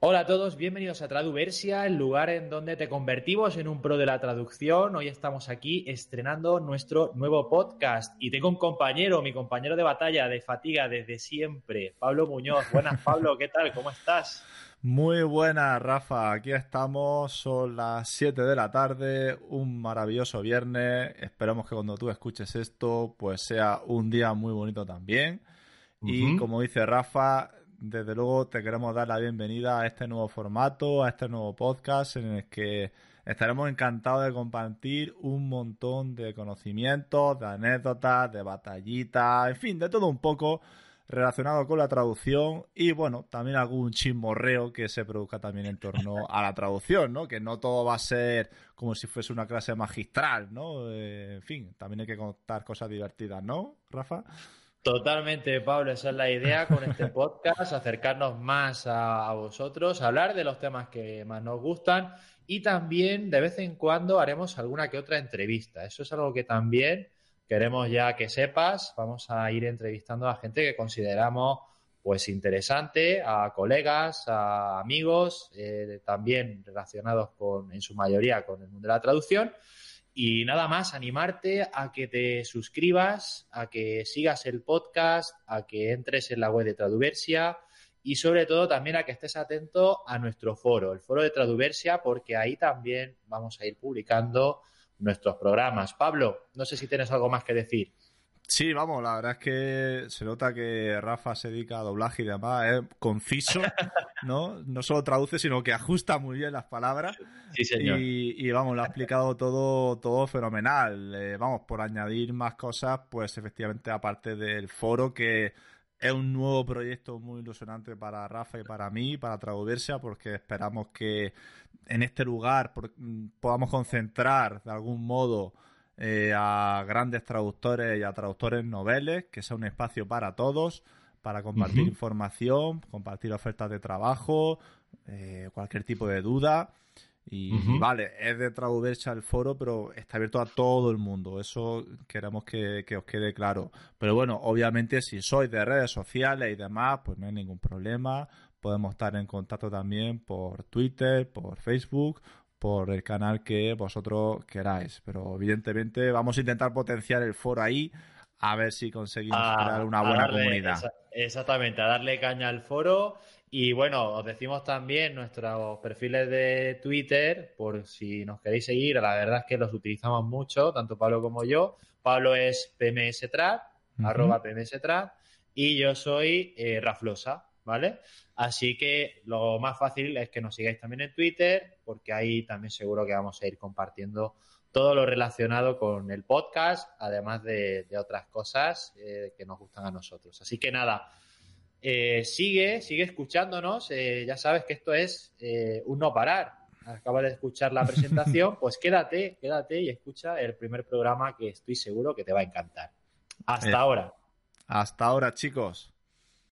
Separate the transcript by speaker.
Speaker 1: Hola a todos, bienvenidos a Traduversia, el lugar en donde te convertimos en un pro de la traducción. Hoy estamos aquí estrenando nuestro nuevo podcast y tengo un compañero, mi compañero de batalla, de fatiga desde siempre, Pablo Muñoz. Buenas, Pablo, ¿qué tal? ¿Cómo estás?
Speaker 2: Muy buenas, Rafa. Aquí estamos, son las 7 de la tarde, un maravilloso viernes. Esperamos que cuando tú escuches esto, pues sea un día muy bonito también. Y como dice Rafa, desde luego te queremos dar la bienvenida a este nuevo formato, a este nuevo podcast en el que estaremos encantados de compartir un montón de conocimientos, de anécdotas, de batallitas, en fin, de todo un poco relacionado con la traducción y bueno, también algún chismorreo que se produzca también en torno a la traducción, ¿no? Que no todo va a ser como si fuese una clase magistral, ¿no? Eh, en fin, también hay que contar cosas divertidas, ¿no, Rafa?
Speaker 1: Totalmente, Pablo, esa es la idea con este podcast, acercarnos más a, vosotros, hablar de los temas que más nos gustan y también de vez en cuando haremos alguna que otra entrevista. Eso es algo que también queremos ya que sepas. Vamos a ir entrevistando a gente que consideramos pues interesante, a colegas, a amigos, eh, también relacionados con, en su mayoría, con el mundo de la traducción. Y nada más, animarte a que te suscribas, a que sigas el podcast, a que entres en la web de Traduversia y sobre todo también a que estés atento a nuestro foro, el foro de Traduversia, porque ahí también vamos a ir publicando nuestros programas. Pablo, no sé si tienes algo más que decir.
Speaker 2: Sí, vamos, la verdad es que se nota que Rafa se dedica a doblaje y demás, es conciso, ¿no? No solo traduce, sino que ajusta muy bien las palabras.
Speaker 1: Sí, señor.
Speaker 2: Y, vamos, lo ha explicado todo, todo fenomenal. Eh, vamos, por añadir más cosas, pues efectivamente, aparte del foro, que es un nuevo proyecto muy ilusionante para Rafa y para mí, para Traduversia, porque esperamos que en este lugar podamos concentrar de algún modo eh, a grandes traductores y a traductores noveles, que sea un espacio para todos, para compartir información, compartir ofertas de trabajo, eh, cualquier tipo de duda. Y, vale, es de Traduversa el foro, pero está abierto a todo el mundo. Eso queremos que, que, os quede claro. Pero bueno, obviamente si sois de redes sociales y demás, pues no hay ningún problema. Podemos estar en contacto también por Twitter, por Facebook por el canal que vosotros queráis. Pero evidentemente vamos a intentar potenciar el foro ahí a ver si conseguimos crear una buena comunidad.
Speaker 1: exactamente, a darle caña al foro. Y bueno, os decimos también nuestros perfiles de Twitter, por si nos queréis seguir, la verdad es que los utilizamos mucho, tanto Pablo como yo. Pablo es PMSTrad, arroba PMSTrad, y yo soy eh, Raflosa, ¿vale? Así que lo más fácil es que nos sigáis también en Twitter, porque ahí también seguro que vamos a ir compartiendo todo lo relacionado con el podcast, además de, otras cosas eh, que nos gustan a nosotros. Así que nada, eh, sigue, sigue escuchándonos. Eh, ya sabes que esto es un no parar. Acabas de escuchar la presentación, pues quédate, quédate y escucha el primer programa que estoy seguro que te va a encantar. Hasta ahora.
Speaker 2: Hasta ahora, chicos.